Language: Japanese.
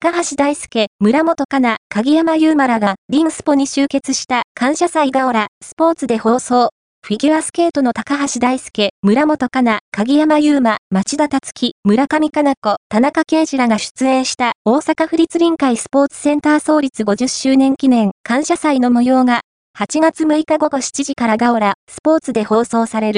高橋大輔、村本かな、鍵山優馬らが、リンスポに集結した感謝祭がオラ、スポーツで放送。フィギュアスケートの高橋大輔、村本かな、鍵山優馬、町田達樹、村上かな子、田中啓二らが出演した大阪府立臨海スポーツセンター創立50周年記念感謝祭の模様が8月6日午後7時からガオラ、スポーツで放送される。